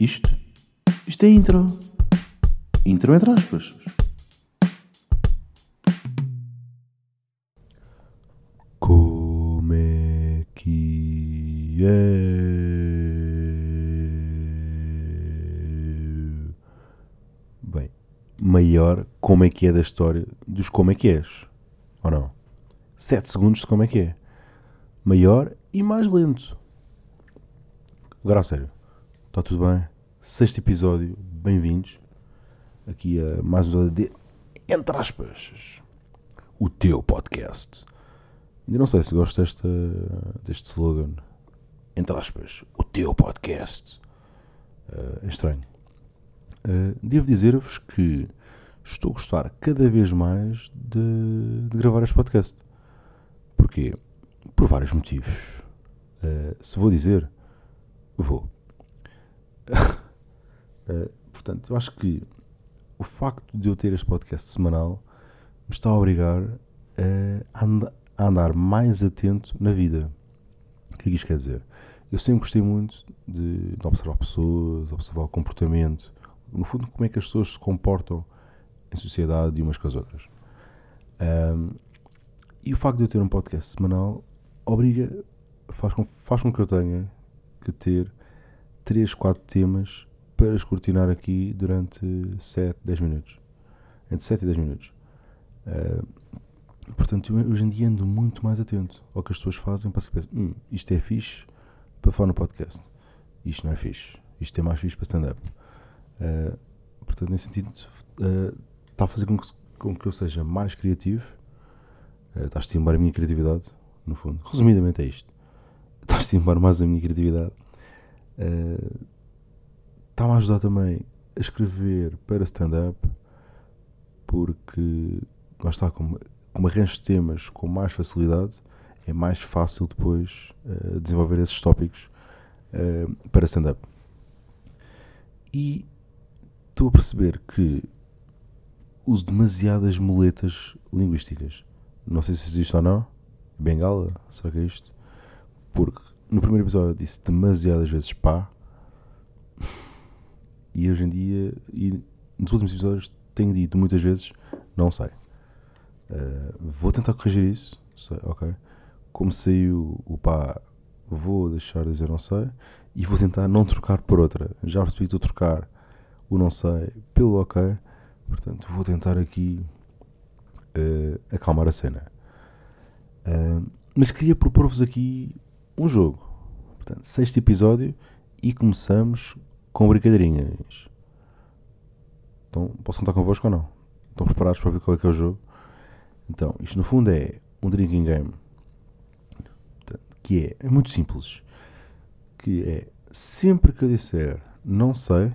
Isto? Isto é intro. Intro entre aspas. Como é que é? Bem, maior como é que é da história dos como é que és. Ou não? 7 segundos de como é que é. Maior e mais lento. Agora a sério. Está tudo bem? Sexto episódio. Bem-vindos. Aqui a mais um episódio de Entre aspas. O teu podcast. Ainda não sei se gosto desta, deste slogan. Entre aspas. O teu podcast. Uh, é estranho. Uh, devo dizer-vos que estou a gostar cada vez mais de, de gravar este podcast. Porquê? Por vários motivos. Uh, se vou dizer, vou. Uh, portanto, eu acho que o facto de eu ter este podcast semanal me está a obrigar a, and a andar mais atento na vida. O que é que isto quer dizer? Eu sempre gostei muito de, de observar pessoas, observar o comportamento, no fundo, como é que as pessoas se comportam em sociedade umas com as outras. Um, e o facto de eu ter um podcast semanal obriga, faz com, faz com que eu tenha que ter 3, 4 temas para escrutinar aqui durante 7, 10 minutos. Entre 7 e 10 minutos. Uh, portanto, hoje em dia ando muito mais atento ao que as pessoas fazem para se pensar, hum, isto é fixe para falar no podcast. Isto não é fixe. Isto é mais fixe para stand-up. Uh, portanto, nesse sentido, uh, está a fazer com que, com que eu seja mais criativo, uh, está a estimular a minha criatividade, no fundo. Resumidamente é isto. Está a estimular mais a minha criatividade. Está-me a ajudar também a escrever para stand-up, porque lá está, como, como arranjo temas com mais facilidade, é mais fácil depois desenvolver esses tópicos para stand-up. E estou a perceber que uso demasiadas muletas linguísticas. Não sei se existe ou não. Bengala? Será que é isto? Porque no primeiro episódio disse demasiadas vezes pá. E hoje em dia, e nos últimos episódios, tenho dito muitas vezes não sei. Uh, vou tentar corrigir isso. Sei, ok. Como saiu o pá, vou deixar de dizer não sei. E vou tentar não trocar por outra. Já percebi que estou a trocar o não sei pelo ok. Portanto, vou tentar aqui uh, acalmar a cena. Uh, mas queria propor-vos aqui um jogo. Portanto, sexto episódio e começamos com brincadeirinhas. Então, posso contar convosco ou não? Estão preparados para ver qual é que é o jogo? Então, isto no fundo é um drinking game. Que é, é muito simples. Que é, sempre que eu disser não sei,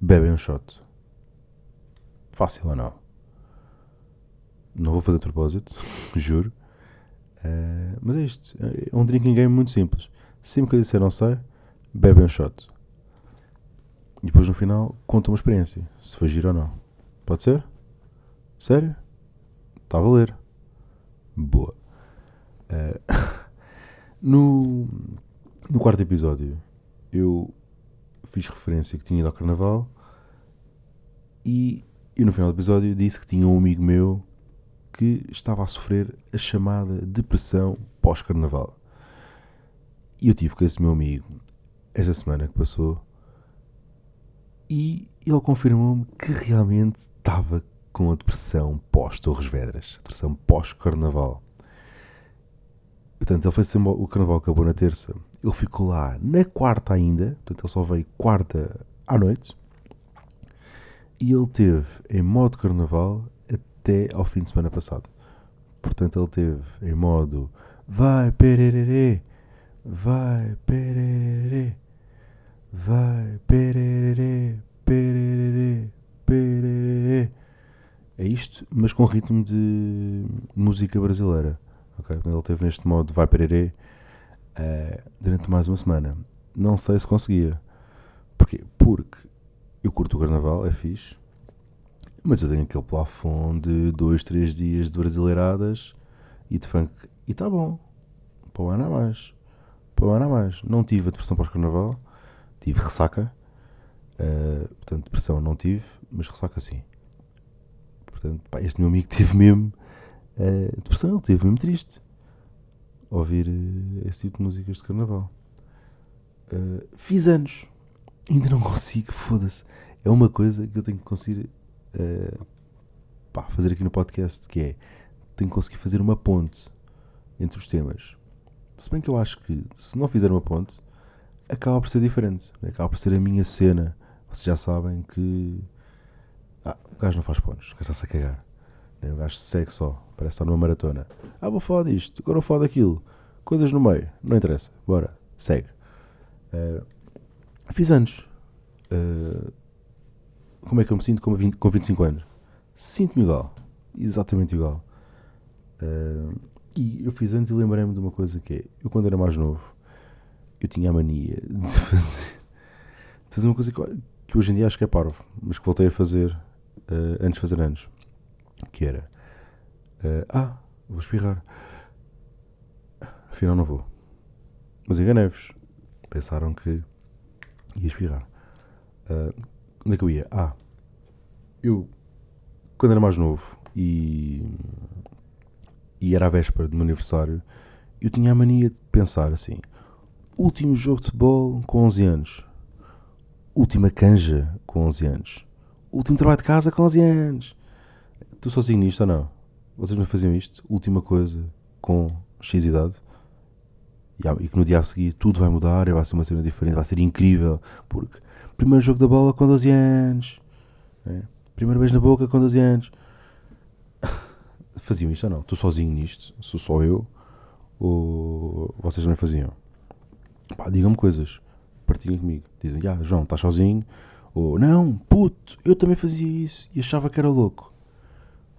bebem um shot. Fácil ou não? Não vou fazer de propósito, juro. Uh, mas é isto. É um drinking game muito simples. Sempre que eu disser não sei, bebem um shot. E depois no final conta uma experiência. Se foi giro ou não. Pode ser? Sério? Está a valer. Boa. Uh, no, no quarto episódio, eu fiz referência que tinha ido ao carnaval e, e no final do episódio disse que tinha um amigo meu que estava a sofrer a chamada depressão pós-carnaval. E eu tive com esse meu amigo esta semana que passou e ele confirmou-me que realmente estava com a depressão pós-Torres Vedras, depressão pós-carnaval. Portanto, ele foi o carnaval acabou na terça. Ele ficou lá na quarta ainda, portanto, ele só veio quarta à noite. E ele teve em modo carnaval até ao fim de semana passado. Portanto, ele teve em modo vai pererê, vai pererê, vai pererê, pererê, pererê. É isto, mas com ritmo de música brasileira. Okay? Ele teve neste modo vai pererê uh, durante mais uma semana. Não sei se conseguia. Porquê? Porque eu curto o carnaval, é fixe, mas eu tenho aquele plafond de 2, 3 dias de brasileiradas e de funk. E está bom. Para o ano a mais. Para o ano a mais. Não tive a depressão pós-carnaval, tive ressaca. Uh, portanto, depressão não tive, mas ressaca sim. Portanto, pá, este meu amigo teve mesmo uh, depressão, ele teve mesmo triste ouvir uh, esse tipo de músicas de carnaval. Uh, fiz anos, ainda não consigo, foda-se. É uma coisa que eu tenho que conseguir uh, pá, fazer aqui no podcast, que é tenho que conseguir fazer uma ponte entre os temas. Se bem que eu acho que se não fizer uma ponte, acaba por ser diferente. Né? Acaba por ser a minha cena. Vocês já sabem que ah, o gajo não faz pontos, o gajo está-se a cagar. Né? O gajo segue só, parece estar numa maratona. Ah, vou falar disto, agora vou falar daquilo. Coisas no meio, não interessa. Bora, segue. Uh, fiz anos. Uh, como é que eu me sinto com, 20, com 25 anos? Sinto-me igual. Exatamente igual. Uh, e eu fiz anos e lembrei-me de uma coisa que é, eu quando era mais novo, eu tinha a mania de fazer, de fazer uma coisa que, que, hoje em dia acho que é parvo, mas que voltei a fazer uh, antes de fazer anos, que era, uh, ah, vou espirrar, afinal não vou, mas enganei-vos, pensaram que ia espirrar. Uh, onde é que eu ia? Ah, eu, quando era mais novo e e era a véspera do meu aniversário, eu tinha a mania de pensar assim: último jogo de futebol com 11 anos, última canja com 11 anos, último trabalho de casa com 11 anos. Estou sozinho nisto ou não? Vocês não faziam isto? Última coisa com X idade? E que no dia a seguir tudo vai mudar vai ser uma cena diferente, vai ser incrível, porque primeiro jogo da bola com 12 anos, é? primeiro beijo na boca com 12 anos faziam isto ou não? Estou sozinho nisto? Sou só eu? Ou vocês também faziam? Digam-me coisas. Partilhem comigo. Dizem, ah, João, estás sozinho? Ou, não, puto, eu também fazia isso e achava que era louco.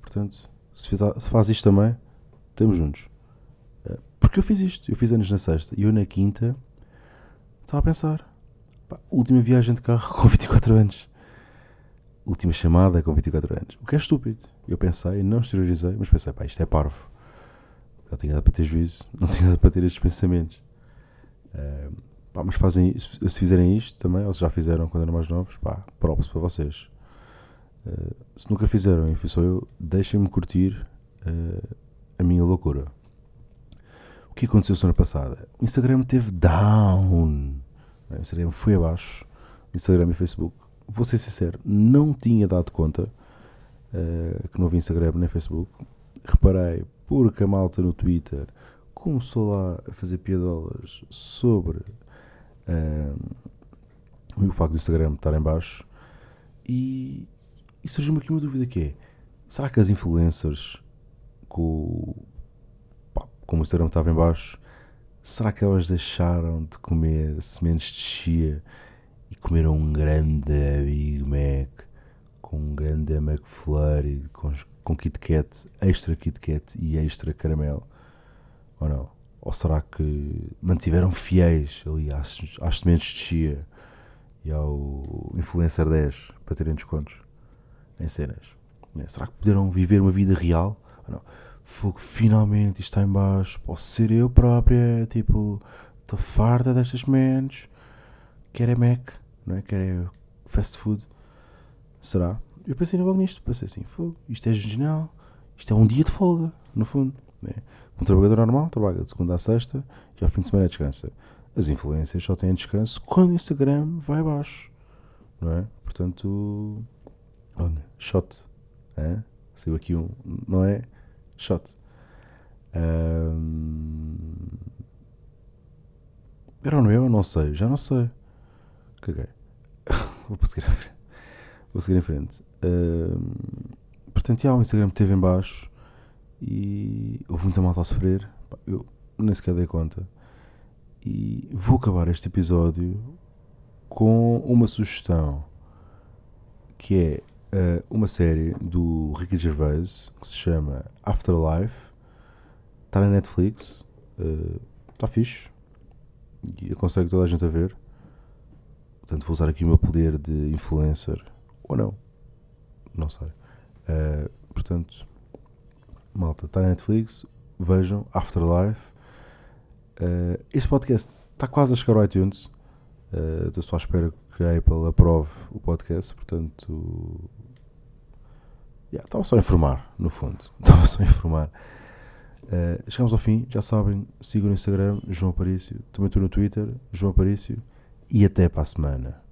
Portanto, se, fiz, se faz isto também, estamos juntos. Eh, porque eu fiz isto. Eu fiz anos na sexta e eu na quinta estava a pensar. Pá, última viagem de carro com 24 anos última chamada com 24 anos. O que é estúpido. Eu pensei, não exteriorizei, mas pensei, pá, isto é parvo. Não tinha nada para ter juízo, não tinha nada para ter estes pensamentos. Uh, pá, mas fazem, se fizerem isto também, ou se já fizeram quando eram mais novos, pá, props para vocês. Uh, se nunca fizeram e fui só eu, deixem-me curtir uh, a minha loucura. O que aconteceu semana passada? O Instagram teve down. O Instagram foi abaixo. Instagram e Facebook vou ser sincero, não tinha dado conta uh, que não havia Instagram nem Facebook. Reparei porque a malta no Twitter começou lá a fazer piadolas sobre uh, o facto do Instagram estar em baixo e, e surgiu-me aqui uma dúvida que é será que as influencers com, pá, como o Instagram estava em baixo será que elas deixaram de comer sementes de chia e comeram um grande Big Mac com um grande McFlurry com, com Kit Kat, extra Kit Kat e extra caramelo ou não? Ou será que mantiveram fiéis ali às, às sementes de chia e ao Influencer 10 para terem descontos em cenas? Né? Será que puderam viver uma vida real? Ou não? Fogo, finalmente isto está em baixo, posso ser eu própria, tipo, estou farta destas mentes, quero é Mac, não é? Quero é fast food. Será? Eu pensei logo nisto, pensei assim, fogo, isto é genial, isto é um dia de folga, no fundo. Né? Um trabalhador normal trabalha de segunda a sexta e ao fim de semana descansa. As influências só têm descanso quando o Instagram vai abaixo, não é? Portanto, olha, shot, é? saiu aqui um, não é? Shot. Um... Era ou não eu? Não sei, já não sei. Caguei. Vou seguir em frente. Vou seguir em frente. Uh, portanto, já, o Instagram esteve em baixo e houve muita malta a sofrer. Eu nem sequer dei conta. E vou acabar este episódio com uma sugestão que é uh, uma série do Ricky Gervais que se chama Afterlife. Está na Netflix. Está uh, fixe. E aconselho toda a gente a ver. Portanto, vou usar aqui o meu poder de influencer. Ou não. Não sei. Uh, portanto, malta, está na Netflix. Vejam Afterlife. Uh, este podcast está quase a chegar ao iTunes. Uh, estou só à espera que a Apple aprove o podcast, portanto. Yeah, estava só a informar, no fundo. Estava só a informar. Uh, chegamos ao fim, já sabem, sigam no Instagram, João Aparício. Também estou no Twitter, João Aparício. E até para a semana.